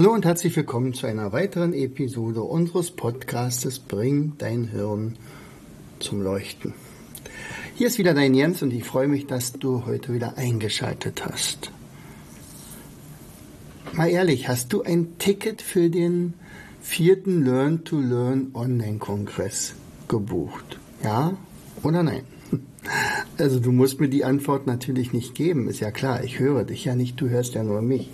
Hallo und herzlich willkommen zu einer weiteren Episode unseres Podcastes Bring dein Hirn zum Leuchten. Hier ist wieder dein Jens und ich freue mich, dass du heute wieder eingeschaltet hast. Mal ehrlich, hast du ein Ticket für den vierten Learn to Learn Online-Kongress gebucht? Ja oder nein? Also du musst mir die Antwort natürlich nicht geben, ist ja klar. Ich höre dich ja nicht, du hörst ja nur mich.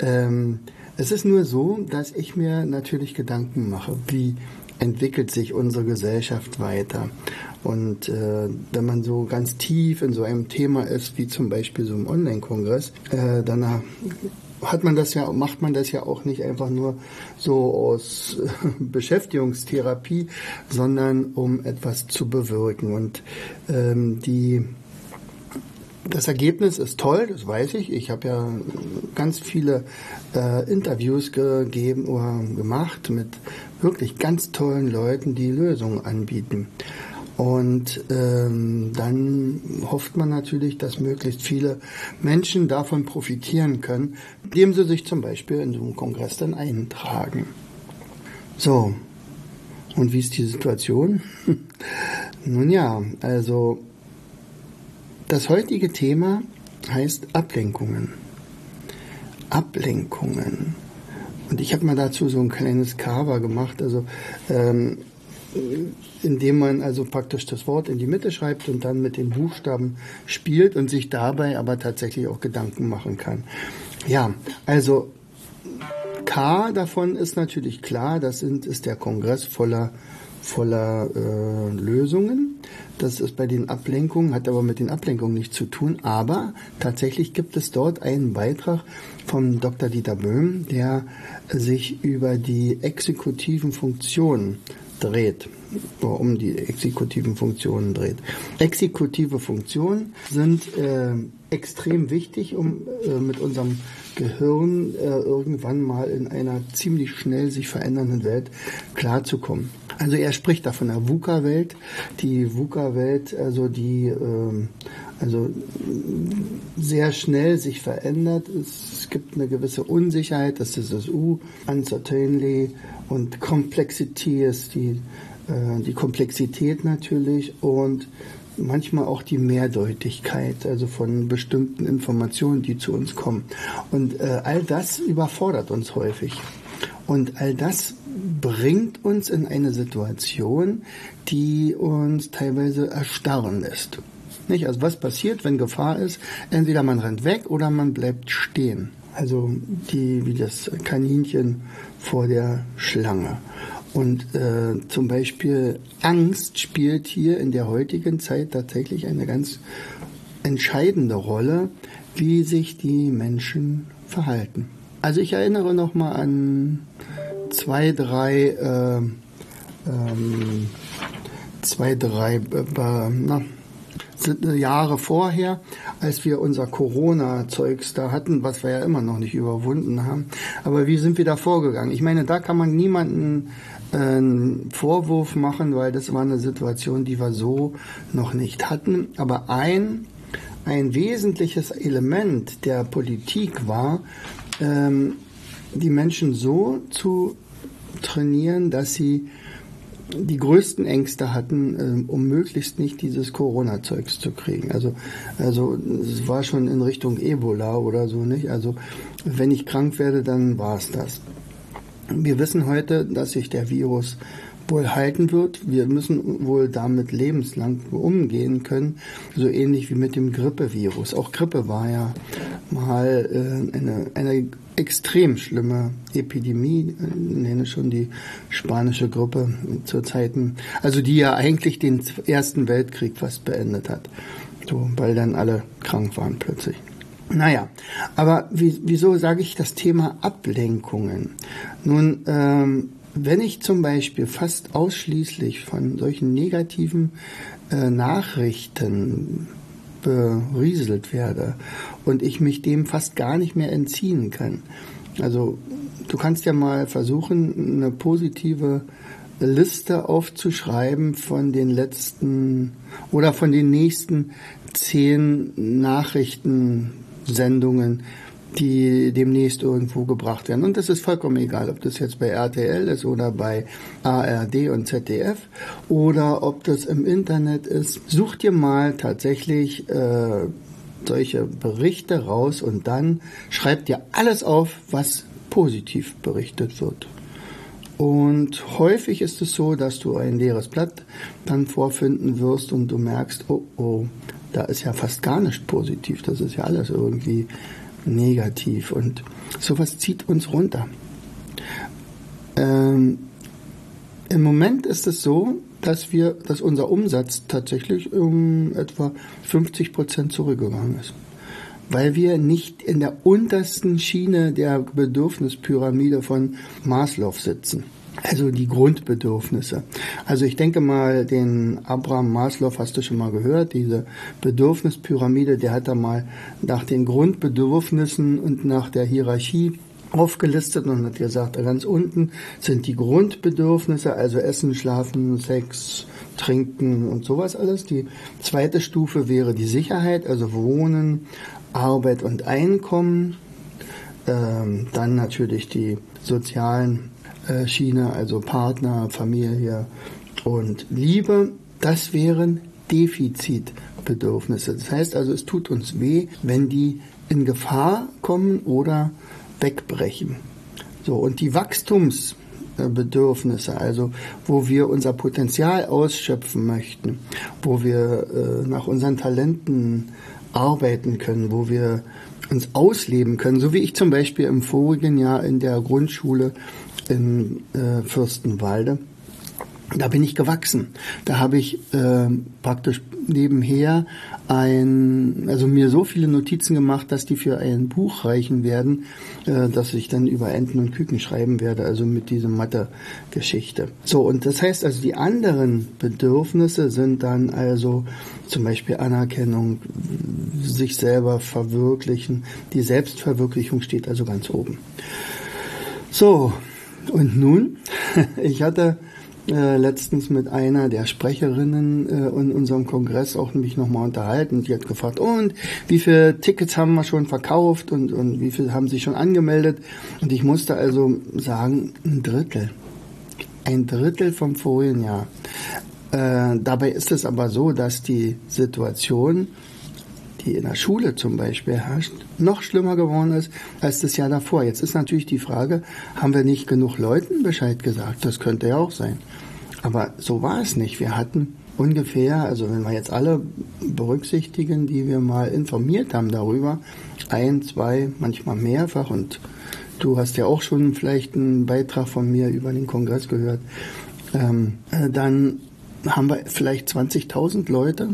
Ähm, es ist nur so, dass ich mir natürlich Gedanken mache, wie entwickelt sich unsere Gesellschaft weiter. Und äh, wenn man so ganz tief in so einem Thema ist, wie zum Beispiel so im Online-Kongress, äh, dann hat man das ja, macht man das ja auch nicht einfach nur so aus Beschäftigungstherapie, sondern um etwas zu bewirken. Und ähm, die das Ergebnis ist toll, das weiß ich. Ich habe ja ganz viele äh, Interviews gegeben oder gemacht mit wirklich ganz tollen Leuten, die Lösungen anbieten. Und ähm, dann hofft man natürlich, dass möglichst viele Menschen davon profitieren können, indem sie sich zum Beispiel in so einen Kongress dann eintragen. So, und wie ist die Situation? Nun ja, also das heutige Thema heißt Ablenkungen. Ablenkungen. Und ich habe mal dazu so ein kleines Cover gemacht, also ähm, indem man also praktisch das Wort in die Mitte schreibt und dann mit den Buchstaben spielt und sich dabei aber tatsächlich auch Gedanken machen kann. Ja, also K davon ist natürlich klar, das sind, ist der Kongress voller voller äh, Lösungen. Das ist bei den Ablenkungen, hat aber mit den Ablenkungen nichts zu tun. Aber tatsächlich gibt es dort einen Beitrag von Dr. Dieter Böhm, der sich über die exekutiven Funktionen dreht, um die exekutiven Funktionen dreht. Exekutive Funktionen sind äh, extrem wichtig, um äh, mit unserem Gehirn äh, irgendwann mal in einer ziemlich schnell sich verändernden Welt klarzukommen. Also er spricht da von der VUCA-Welt. Die VUCA-Welt, also die ähm, also sehr schnell sich verändert. Es gibt eine gewisse Unsicherheit, das ist das U, Uncertainty und Complexity ist die, äh, die Komplexität natürlich und manchmal auch die Mehrdeutigkeit, also von bestimmten Informationen, die zu uns kommen. Und äh, all das überfordert uns häufig. Und all das bringt uns in eine Situation, die uns teilweise erstarren lässt. Nicht? Also was passiert, wenn Gefahr ist? Entweder man rennt weg oder man bleibt stehen. Also die, wie das Kaninchen vor der Schlange. Und äh, zum Beispiel Angst spielt hier in der heutigen Zeit tatsächlich eine ganz entscheidende Rolle, wie sich die Menschen verhalten. Also ich erinnere noch mal an zwei, drei, äh, ähm, zwei, drei, äh, na, Jahre vorher, als wir unser Corona-Zeugs da hatten, was wir ja immer noch nicht überwunden haben. Aber wie sind wir da vorgegangen? Ich meine, da kann man niemanden äh, einen Vorwurf machen, weil das war eine Situation, die wir so noch nicht hatten. Aber ein, ein wesentliches Element der Politik war, ähm, die Menschen so zu trainieren, dass sie die größten Ängste hatten, ähm, um möglichst nicht dieses Corona-Zeugs zu kriegen. Also, also es war schon in Richtung Ebola oder so nicht. Also wenn ich krank werde, dann war es das. Wir wissen heute, dass sich der Virus wohl halten wird. Wir müssen wohl damit lebenslang umgehen können, so ähnlich wie mit dem Grippevirus. Auch Grippe war ja mal äh, eine, eine extrem schlimme Epidemie, ich nenne schon die spanische Grippe zur Zeiten, also die ja eigentlich den Ersten Weltkrieg fast beendet hat, so, weil dann alle krank waren plötzlich. Naja, aber wie, wieso sage ich das Thema Ablenkungen? Nun, ähm, wenn ich zum Beispiel fast ausschließlich von solchen negativen äh, Nachrichten berieselt werde und ich mich dem fast gar nicht mehr entziehen kann. Also du kannst ja mal versuchen, eine positive Liste aufzuschreiben von den letzten oder von den nächsten zehn Nachrichtensendungen, die demnächst irgendwo gebracht werden. Und das ist vollkommen egal, ob das jetzt bei RTL ist oder bei ARD und ZDF oder ob das im Internet ist. Such dir mal tatsächlich äh, solche Berichte raus und dann schreib dir alles auf, was positiv berichtet wird. Und häufig ist es so, dass du ein leeres Blatt dann vorfinden wirst und du merkst, oh oh, da ist ja fast gar nicht positiv, das ist ja alles irgendwie negativ und sowas zieht uns runter. Ähm, Im Moment ist es so, dass wir, dass unser Umsatz tatsächlich um etwa 50 Prozent zurückgegangen ist, weil wir nicht in der untersten Schiene der Bedürfnispyramide von Maslow sitzen. Also die Grundbedürfnisse. Also ich denke mal, den Abraham Maslow hast du schon mal gehört, diese Bedürfnispyramide, der hat da mal nach den Grundbedürfnissen und nach der Hierarchie aufgelistet und hat gesagt, ganz unten sind die Grundbedürfnisse, also Essen, Schlafen, Sex, Trinken und sowas alles. Die zweite Stufe wäre die Sicherheit, also Wohnen, Arbeit und Einkommen. Ähm, dann natürlich die sozialen Schiene, also Partner, Familie und Liebe, das wären Defizitbedürfnisse. Das heißt also, es tut uns weh, wenn die in Gefahr kommen oder wegbrechen. So, und die Wachstumsbedürfnisse, also wo wir unser Potenzial ausschöpfen möchten, wo wir äh, nach unseren Talenten arbeiten können, wo wir uns ausleben können, so wie ich zum Beispiel im vorigen Jahr in der Grundschule in äh, Fürstenwalde. Da bin ich gewachsen. Da habe ich äh, praktisch nebenher ein, also mir so viele Notizen gemacht, dass die für ein Buch reichen werden, äh, dass ich dann über Enten und Küken schreiben werde, also mit dieser Mathe-Geschichte. So, und das heißt also, die anderen Bedürfnisse sind dann also zum Beispiel Anerkennung, sich selber verwirklichen. Die Selbstverwirklichung steht also ganz oben. So, und nun, ich hatte äh, letztens mit einer der Sprecherinnen äh, in unserem Kongress auch mich nochmal unterhalten. Die hat gefragt, und wie viele Tickets haben wir schon verkauft und, und wie viele haben sich schon angemeldet? Und ich musste also sagen, ein Drittel. Ein Drittel vom vorigen Jahr. Äh, dabei ist es aber so, dass die Situation die in der Schule zum Beispiel herrscht, noch schlimmer geworden ist als das Jahr davor. Jetzt ist natürlich die Frage, haben wir nicht genug Leuten Bescheid gesagt? Das könnte ja auch sein. Aber so war es nicht. Wir hatten ungefähr, also wenn wir jetzt alle berücksichtigen, die wir mal informiert haben darüber, ein, zwei, manchmal mehrfach und du hast ja auch schon vielleicht einen Beitrag von mir über den Kongress gehört, ähm, äh, dann haben wir vielleicht 20.000 Leute,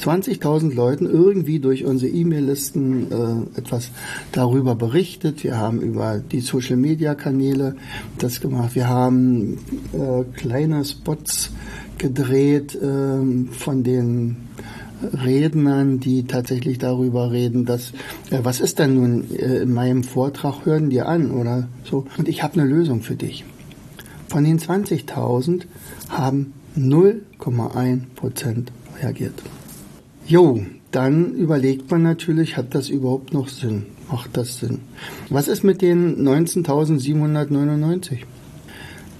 20.000 Leuten irgendwie durch unsere E-Mail-Listen äh, etwas darüber berichtet. Wir haben über die Social-Media-Kanäle das gemacht. Wir haben äh, kleine Spots gedreht äh, von den Rednern, die tatsächlich darüber reden, dass äh, was ist denn nun äh, in meinem Vortrag hören dir an oder so. Und ich habe eine Lösung für dich. Von den 20.000 haben 0,1 Prozent reagiert. Jo, dann überlegt man natürlich, hat das überhaupt noch Sinn? Macht das Sinn? Was ist mit den 19.799?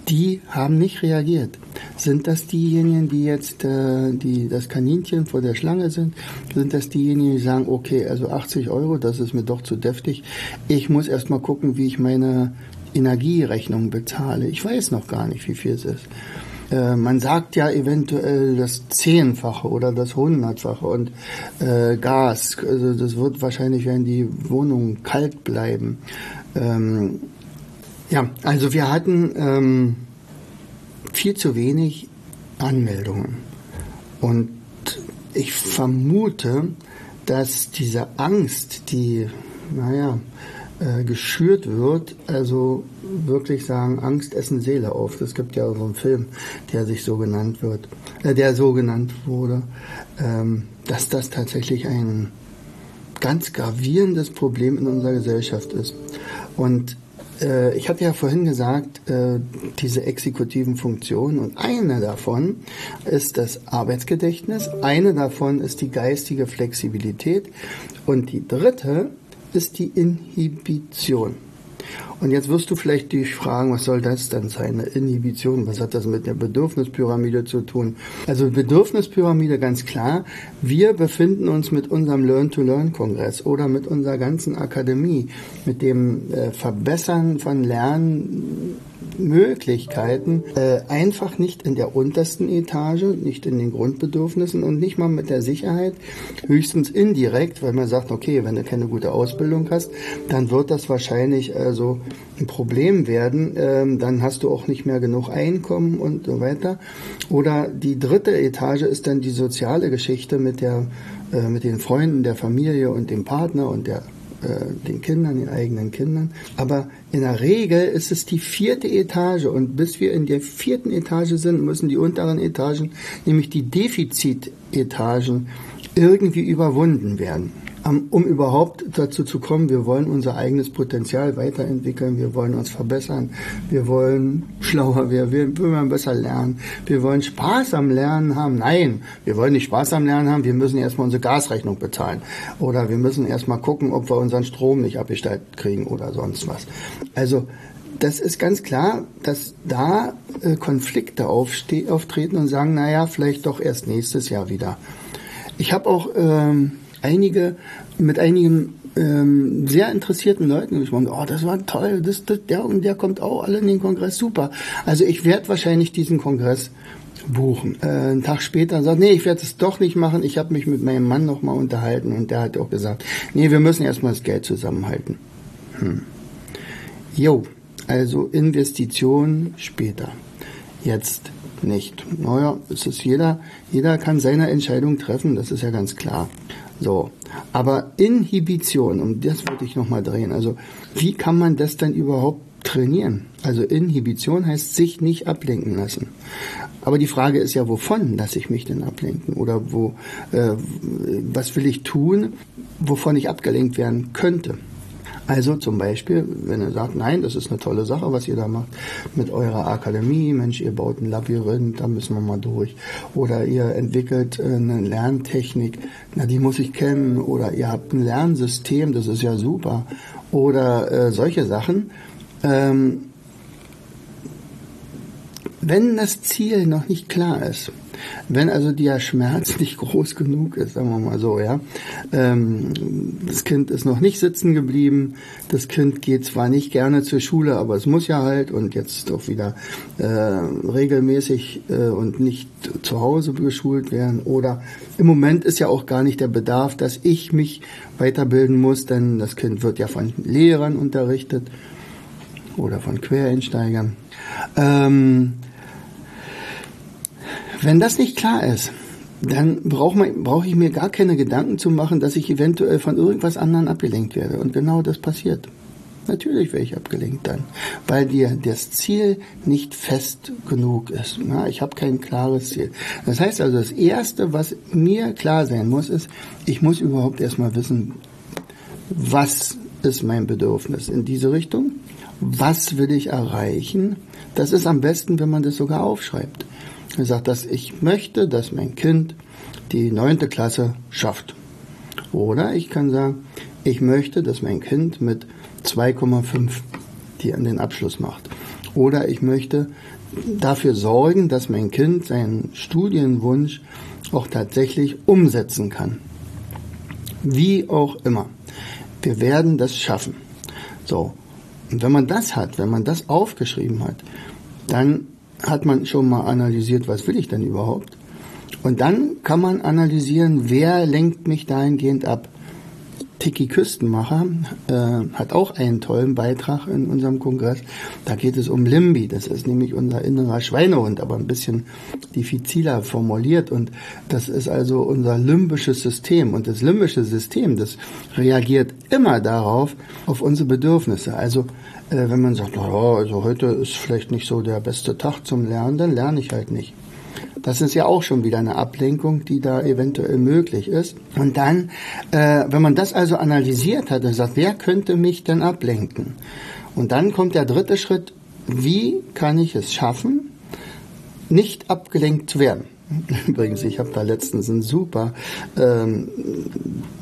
Die haben nicht reagiert. Sind das diejenigen, die jetzt äh, die, das Kaninchen vor der Schlange sind? Sind das diejenigen, die sagen, okay, also 80 Euro, das ist mir doch zu deftig. Ich muss erst mal gucken, wie ich meine Energierechnung bezahle. Ich weiß noch gar nicht, wie viel es ist. Äh, man sagt ja eventuell das Zehnfache oder das Hundertfache und äh, Gas, also das wird wahrscheinlich, wenn die Wohnungen kalt bleiben. Ähm, ja, also wir hatten ähm, viel zu wenig Anmeldungen und ich vermute, dass diese Angst, die, naja, äh, geschürt wird, also wirklich sagen, Angst essen Seele auf. Es gibt ja so einen Film, der sich so genannt wird, äh, der so genannt wurde, ähm, dass das tatsächlich ein ganz gravierendes Problem in unserer Gesellschaft ist. Und äh, ich hatte ja vorhin gesagt, äh, diese exekutiven Funktionen und eine davon ist das Arbeitsgedächtnis, eine davon ist die geistige Flexibilität und die dritte ist die Inhibition. Und jetzt wirst du vielleicht dich fragen, was soll das denn sein? Eine Inhibition, was hat das mit der Bedürfnispyramide zu tun? Also Bedürfnispyramide ganz klar. Wir befinden uns mit unserem Learn-to-Learn-Kongress oder mit unserer ganzen Akademie, mit dem äh, Verbessern von Lernen Möglichkeiten äh, einfach nicht in der untersten Etage, nicht in den Grundbedürfnissen und nicht mal mit der Sicherheit, höchstens indirekt, weil man sagt, okay, wenn du keine gute Ausbildung hast, dann wird das wahrscheinlich also ein Problem werden, ähm, dann hast du auch nicht mehr genug Einkommen und so weiter. Oder die dritte Etage ist dann die soziale Geschichte mit der äh, mit den Freunden, der Familie und dem Partner und der äh, den Kindern, den eigenen Kindern. Aber in der Regel ist es die vierte Etage und bis wir in der vierten Etage sind, müssen die unteren Etagen, nämlich die Defizitetagen, irgendwie überwunden werden um überhaupt dazu zu kommen, wir wollen unser eigenes Potenzial weiterentwickeln, wir wollen uns verbessern, wir wollen schlauer werden, wir wollen besser lernen, wir wollen Spaß am Lernen haben. Nein, wir wollen nicht Spaß am Lernen haben, wir müssen erstmal unsere Gasrechnung bezahlen oder wir müssen erstmal gucken, ob wir unseren Strom nicht abgestellt kriegen oder sonst was. Also das ist ganz klar, dass da äh, Konflikte auftreten und sagen, naja, vielleicht doch erst nächstes Jahr wieder. Ich habe auch ähm, einige, mit einigen ähm, sehr interessierten Leuten gesprochen. Oh, das war toll, das, das, der und der kommt auch alle in den Kongress, super. Also ich werde wahrscheinlich diesen Kongress buchen. Äh, einen Tag später sagt, nee, ich werde es doch nicht machen. Ich habe mich mit meinem Mann nochmal unterhalten und der hat auch gesagt, nee, wir müssen erstmal das Geld zusammenhalten. Hm. Jo, also Investition später. Jetzt nicht. Naja, es ist jeder, jeder kann seine Entscheidung treffen, das ist ja ganz klar. So, aber Inhibition, um das würde ich nochmal drehen. Also, wie kann man das denn überhaupt trainieren? Also Inhibition heißt sich nicht ablenken lassen. Aber die Frage ist ja, wovon lasse ich mich denn ablenken? Oder wo, äh, was will ich tun, wovon ich abgelenkt werden könnte? Also zum Beispiel, wenn ihr sagt, nein, das ist eine tolle Sache, was ihr da macht mit eurer Akademie, Mensch, ihr baut ein Labyrinth, da müssen wir mal durch. Oder ihr entwickelt äh, eine Lerntechnik, na, die muss ich kennen. Oder ihr habt ein Lernsystem, das ist ja super. Oder äh, solche Sachen. Ähm, wenn das Ziel noch nicht klar ist, wenn also der Schmerz nicht groß genug ist, sagen wir mal so, ja, ähm, das Kind ist noch nicht sitzen geblieben, das Kind geht zwar nicht gerne zur Schule, aber es muss ja halt und jetzt doch wieder äh, regelmäßig äh, und nicht zu Hause geschult werden oder im Moment ist ja auch gar nicht der Bedarf, dass ich mich weiterbilden muss, denn das Kind wird ja von Lehrern unterrichtet oder von Quereinsteigern. Ähm, wenn das nicht klar ist, dann brauche brauch ich mir gar keine Gedanken zu machen, dass ich eventuell von irgendwas anderem abgelenkt werde. Und genau das passiert. Natürlich werde ich abgelenkt dann, weil dir das Ziel nicht fest genug ist. Na, ich habe kein klares Ziel. Das heißt also, das Erste, was mir klar sein muss, ist, ich muss überhaupt erstmal wissen, was ist mein Bedürfnis in diese Richtung? Was will ich erreichen? Das ist am besten, wenn man das sogar aufschreibt. Er sagt, dass ich möchte, dass mein Kind die neunte Klasse schafft. Oder ich kann sagen, ich möchte, dass mein Kind mit 2,5 die an den Abschluss macht. Oder ich möchte dafür sorgen, dass mein Kind seinen Studienwunsch auch tatsächlich umsetzen kann. Wie auch immer. Wir werden das schaffen. So. Und wenn man das hat, wenn man das aufgeschrieben hat, dann hat man schon mal analysiert, was will ich denn überhaupt? Und dann kann man analysieren, wer lenkt mich dahingehend ab. Tiki Küstenmacher äh, hat auch einen tollen Beitrag in unserem Kongress. Da geht es um Limbi. Das ist nämlich unser innerer Schweinehund, aber ein bisschen diffiziler formuliert. Und das ist also unser limbisches System. Und das limbische System, das reagiert immer darauf, auf unsere Bedürfnisse. Also wenn man sagt, oh, also heute ist vielleicht nicht so der beste Tag zum Lernen, dann lerne ich halt nicht. Das ist ja auch schon wieder eine Ablenkung, die da eventuell möglich ist. Und dann, äh, wenn man das also analysiert hat und sagt, wer könnte mich denn ablenken? Und dann kommt der dritte Schritt, wie kann ich es schaffen, nicht abgelenkt zu werden? Übrigens, ich habe da letztens ein super, ähm,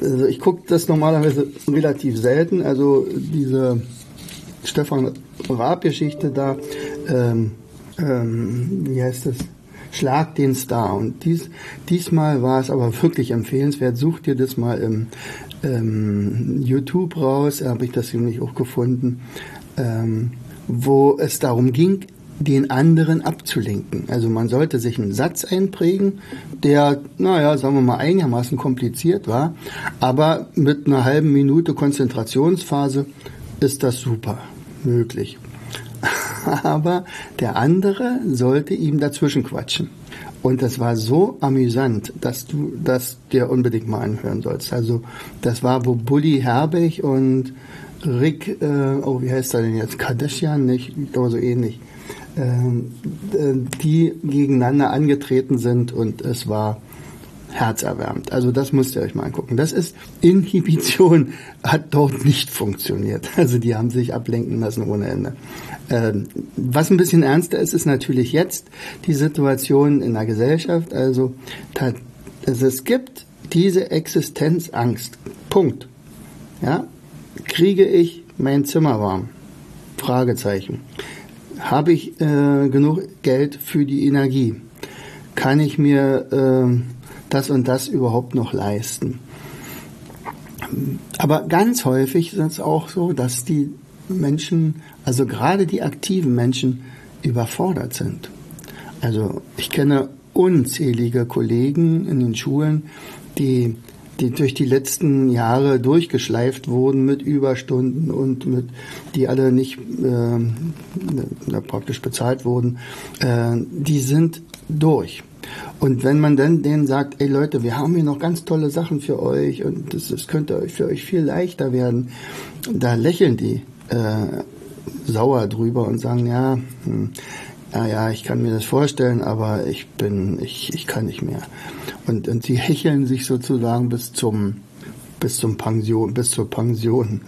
also ich gucke das normalerweise relativ selten, also diese Stefan Raab-Geschichte da, ähm, ähm, wie heißt das? Schlag den Star. Und dies, diesmal war es aber wirklich empfehlenswert. Such dir das mal im ähm, YouTube raus, habe ich das nämlich auch gefunden, ähm, wo es darum ging, den anderen abzulenken. Also man sollte sich einen Satz einprägen, der, naja, sagen wir mal, einigermaßen kompliziert war, aber mit einer halben Minute Konzentrationsphase ist das super möglich. aber der andere sollte ihm dazwischen quatschen. Und das war so amüsant, dass du das dir unbedingt mal anhören sollst. Also das war, wo Bully Herbig und Rick, äh, oh, wie heißt er denn jetzt? Kardashian, nicht? Ich glaube so ähnlich. Ähm, äh, die gegeneinander angetreten sind und es war herzerwärmend. Also das müsst ihr euch mal angucken. Das ist Inhibition hat dort nicht funktioniert. Also die haben sich ablenken lassen ohne Ende. Ähm, was ein bisschen ernster ist, ist natürlich jetzt die Situation in der Gesellschaft. Also, also es gibt diese Existenzangst. Punkt. Ja? Kriege ich mein Zimmer warm? Fragezeichen. Habe ich äh, genug Geld für die Energie? Kann ich mir äh, das und das überhaupt noch leisten? Aber ganz häufig ist es auch so, dass die Menschen, also gerade die aktiven Menschen, überfordert sind. Also ich kenne unzählige Kollegen in den Schulen, die die durch die letzten Jahre durchgeschleift wurden mit Überstunden und mit die alle nicht äh, praktisch bezahlt wurden, äh, die sind durch. Und wenn man dann denen sagt, ey Leute, wir haben hier noch ganz tolle Sachen für euch und das, das könnte für euch viel leichter werden, da lächeln die äh, sauer drüber und sagen, ja, hm, ja, ja, ich kann mir das vorstellen, aber ich bin, ich, ich kann nicht mehr. Und, und sie hecheln sich sozusagen bis zum, bis zum Pension, bis zur Pension.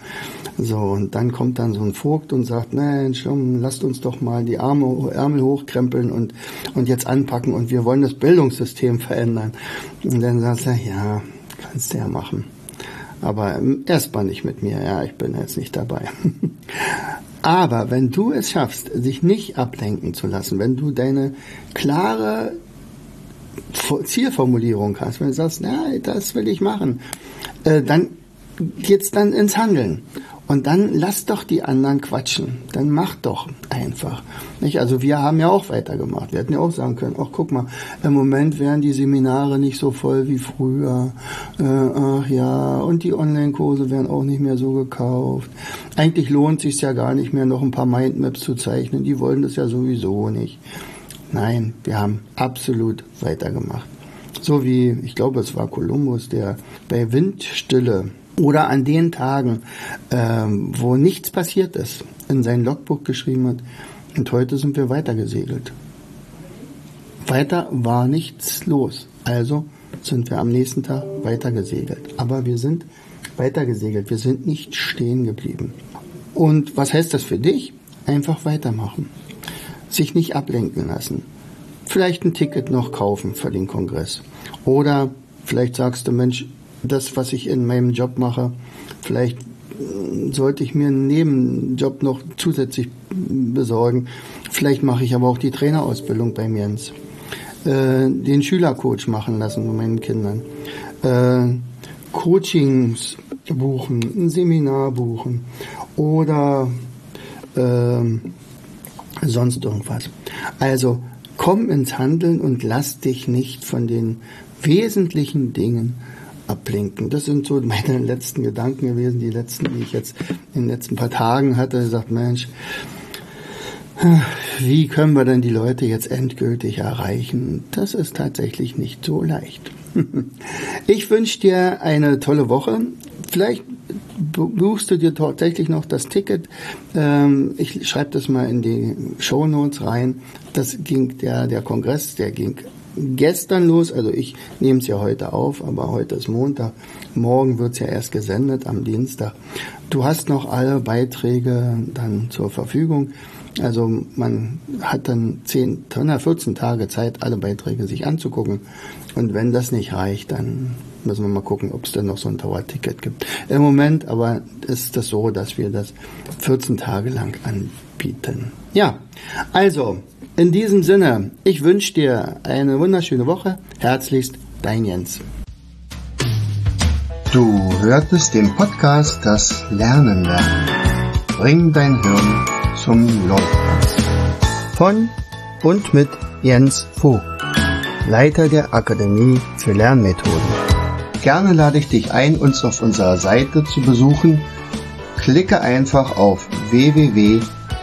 So, und dann kommt dann so ein Vogt und sagt, Mensch, lasst uns doch mal die Arme, Ärmel hochkrempeln und, und jetzt anpacken und wir wollen das Bildungssystem verändern. Und dann sagt er, ja, kannst du ja machen. Aber erstmal nicht mit mir, ja, ich bin jetzt nicht dabei. Aber wenn du es schaffst, sich nicht ablenken zu lassen, wenn du deine klare Zielformulierung hast, wenn du sagst, na, das will ich machen, äh, dann geht's dann ins Handeln. Und dann lass doch die anderen quatschen. Dann mach doch einfach. Nicht? Also wir haben ja auch weitergemacht. Wir hätten ja auch sagen können, ach guck mal, im Moment wären die Seminare nicht so voll wie früher. Äh, ach ja, und die Online-Kurse werden auch nicht mehr so gekauft. Eigentlich lohnt sich ja gar nicht mehr, noch ein paar Mindmaps zu zeichnen. Die wollen das ja sowieso nicht. Nein, wir haben absolut weitergemacht. So wie, ich glaube, es war Kolumbus, der bei Windstille oder an den Tagen, ähm, wo nichts passiert ist, in sein Logbuch geschrieben hat, und heute sind wir weitergesegelt. Weiter war nichts los. Also sind wir am nächsten Tag weitergesegelt. Aber wir sind weitergesegelt. Wir sind nicht stehen geblieben. Und was heißt das für dich? Einfach weitermachen. Sich nicht ablenken lassen. Vielleicht ein Ticket noch kaufen für den Kongress. Oder vielleicht sagst du, Mensch, das, was ich in meinem Job mache, vielleicht äh, sollte ich mir einen Nebenjob noch zusätzlich besorgen. Vielleicht mache ich aber auch die Trainerausbildung beim Jens. Äh, den Schülercoach machen lassen mit meinen Kindern. Äh, Coachings buchen, ein Seminar buchen oder äh, sonst irgendwas. Also komm ins Handeln und lass dich nicht von den wesentlichen Dingen ablenken. Das sind so meine letzten Gedanken gewesen, die letzten, die ich jetzt in den letzten paar Tagen hatte. Ich gesagt, Mensch, wie können wir denn die Leute jetzt endgültig erreichen? Das ist tatsächlich nicht so leicht. Ich wünsche dir eine tolle Woche. Vielleicht buchst du dir tatsächlich noch das Ticket. Ähm, ich schreibe das mal in die Show Notes rein. Das ging der, der Kongress, der ging gestern los. Also ich nehme es ja heute auf, aber heute ist Montag. Morgen wird es ja erst gesendet am Dienstag. Du hast noch alle Beiträge dann zur Verfügung. Also man hat dann 10, 14 Tage Zeit, alle Beiträge sich anzugucken. Und wenn das nicht reicht, dann müssen wir mal gucken, ob es dann noch so ein Dauerticket gibt. Im Moment aber ist das so, dass wir das 14 Tage lang anbieten. Ja, also in diesem Sinne, ich wünsche dir eine wunderschöne Woche. Herzlichst, dein Jens. Du hörtest den Podcast Das Lernen lernen. Bring dein Hirn zum Laufen. Von und mit Jens Vogt, Leiter der Akademie für Lernmethoden. Gerne lade ich dich ein, uns auf unserer Seite zu besuchen. Klicke einfach auf